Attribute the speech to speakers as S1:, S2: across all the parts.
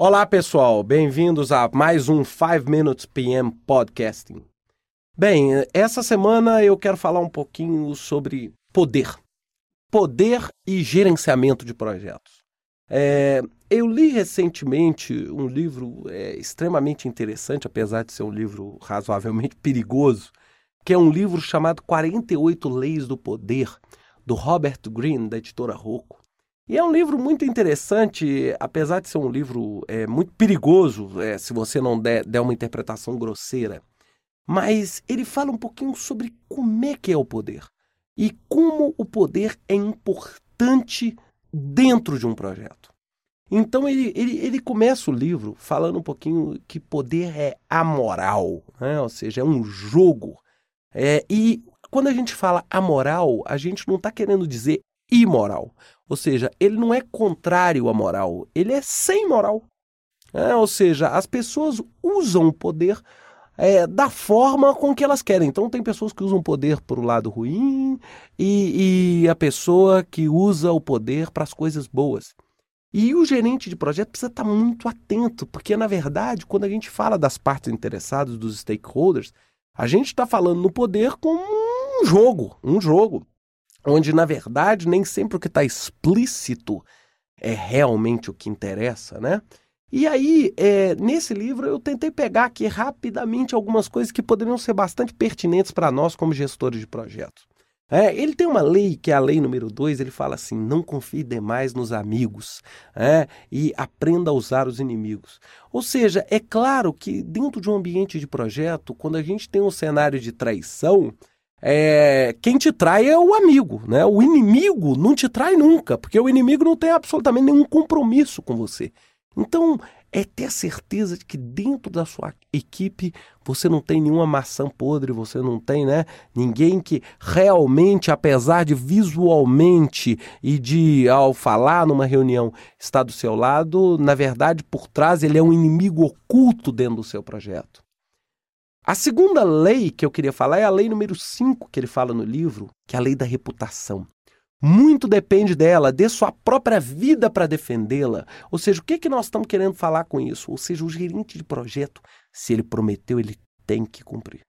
S1: Olá, pessoal. Bem-vindos a mais um 5 Minutes PM Podcasting. Bem, essa semana eu quero falar um pouquinho sobre poder. Poder e gerenciamento de projetos. É, eu li recentemente um livro é, extremamente interessante, apesar de ser um livro razoavelmente perigoso, que é um livro chamado 48 Leis do Poder, do Robert Greene, da editora Rocco. E é um livro muito interessante, apesar de ser um livro é, muito perigoso, é, se você não der, der uma interpretação grosseira. Mas ele fala um pouquinho sobre como é que é o poder e como o poder é importante dentro de um projeto. Então ele, ele, ele começa o livro falando um pouquinho que poder é amoral, né? ou seja, é um jogo. É, e quando a gente fala amoral, a gente não está querendo dizer imoral. Ou seja, ele não é contrário à moral, ele é sem moral. É, ou seja, as pessoas usam o poder é, da forma com que elas querem. Então, tem pessoas que usam o poder para o lado ruim e, e a pessoa que usa o poder para as coisas boas. E o gerente de projeto precisa estar muito atento, porque, na verdade, quando a gente fala das partes interessadas, dos stakeholders, a gente está falando no poder como um jogo, um jogo, onde, na verdade, nem sempre o que está explícito é realmente o que interessa, né? E aí, é, nesse livro, eu tentei pegar aqui rapidamente algumas coisas que poderiam ser bastante pertinentes para nós como gestores de projetos. É, ele tem uma lei, que é a lei número 2, ele fala assim: não confie demais nos amigos é, e aprenda a usar os inimigos. Ou seja, é claro que dentro de um ambiente de projeto, quando a gente tem um cenário de traição, é, quem te trai é o amigo, né? O inimigo não te trai nunca, porque o inimigo não tem absolutamente nenhum compromisso com você. Então, é ter certeza de que dentro da sua equipe você não tem nenhuma maçã podre, você não tem, né, ninguém que realmente, apesar de visualmente e de ao falar numa reunião está do seu lado, na verdade, por trás ele é um inimigo oculto dentro do seu projeto. A segunda lei que eu queria falar é a lei número 5 que ele fala no livro, que é a lei da reputação. Muito depende dela, dê sua própria vida para defendê-la. Ou seja, o que, que nós estamos querendo falar com isso? Ou seja, o gerente de projeto, se ele prometeu, ele tem que cumprir.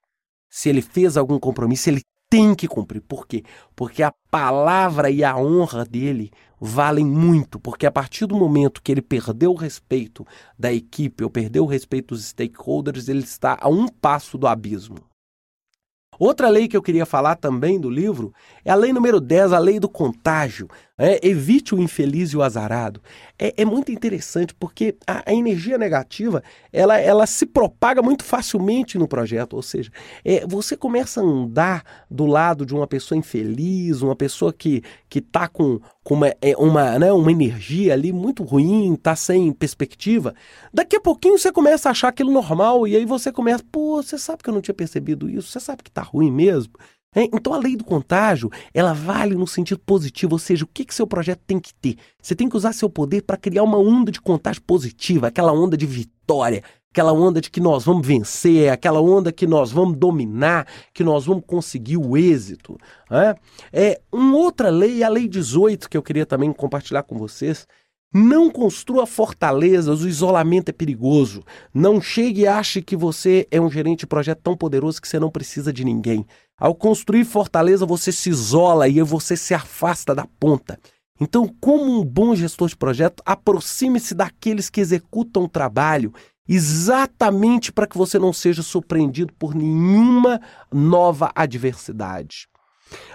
S1: Se ele fez algum compromisso, ele tem que cumprir. Por quê? Porque a palavra e a honra dele valem muito. Porque a partir do momento que ele perdeu o respeito da equipe ou perdeu o respeito dos stakeholders, ele está a um passo do abismo. Outra lei que eu queria falar também do livro é a lei número 10, a lei do contágio. É, evite o infeliz e o azarado. É, é muito interessante porque a, a, energia negativa ela, ela se propaga muito facilmente no projeto. Ou seja, é, você começa a andar do lado de uma pessoa infeliz, uma pessoa que está com, com uma, é, uma, né, uma energia ali muito ruim, está sem perspectiva. Daqui a pouquinho você começa a achar aquilo normal e aí você começa, pô, você sabe que eu não tinha percebido isso, você sabe que está ruim mesmo. É, então a lei do contágio, ela vale no sentido positivo, ou seja, o que, que seu projeto tem que ter? Você tem que usar seu poder para criar uma onda de contágio positiva, aquela onda de vitória, aquela onda de que nós vamos vencer, aquela onda que nós vamos dominar, que nós vamos conseguir o êxito. Né? É, uma outra lei, a lei 18, que eu queria também compartilhar com vocês, não construa fortalezas, o isolamento é perigoso. Não chegue e ache que você é um gerente de projeto tão poderoso que você não precisa de ninguém. Ao construir fortaleza, você se isola e você se afasta da ponta. Então, como um bom gestor de projeto, aproxime-se daqueles que executam o trabalho exatamente para que você não seja surpreendido por nenhuma nova adversidade.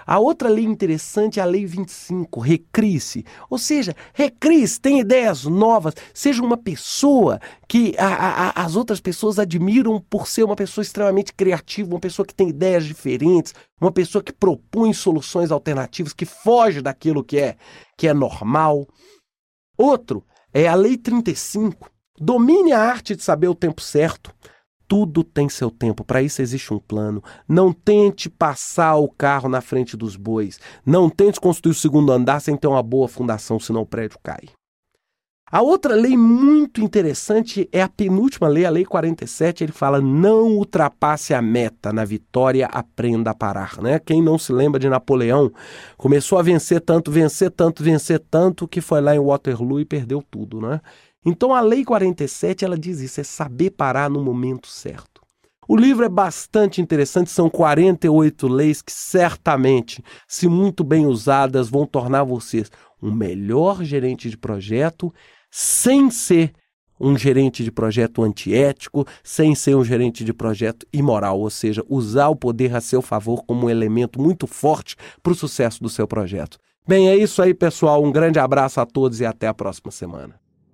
S1: A outra lei interessante é a Lei 25, recrie-se. Ou seja, recrie-se, tem ideias novas, seja uma pessoa que a, a, as outras pessoas admiram por ser uma pessoa extremamente criativa, uma pessoa que tem ideias diferentes, uma pessoa que propõe soluções alternativas, que foge daquilo que é, que é normal. Outro é a Lei 35. Domine a arte de saber o tempo certo. Tudo tem seu tempo, para isso existe um plano. Não tente passar o carro na frente dos bois. Não tente construir o segundo andar sem ter uma boa fundação, senão o prédio cai. A outra lei muito interessante é a penúltima lei, a lei 47, ele fala: não ultrapasse a meta, na vitória aprenda a parar. Né? Quem não se lembra de Napoleão, começou a vencer tanto, vencer tanto, vencer tanto, que foi lá em Waterloo e perdeu tudo. Né? Então a Lei 47 ela diz isso, é saber parar no momento certo. O livro é bastante interessante, são 48 leis que certamente, se muito bem usadas, vão tornar vocês um melhor gerente de projeto, sem ser um gerente de projeto antiético, sem ser um gerente de projeto imoral, ou seja, usar o poder a seu favor como um elemento muito forte para o sucesso do seu projeto. Bem, é isso aí, pessoal. Um grande abraço a todos e até a próxima semana.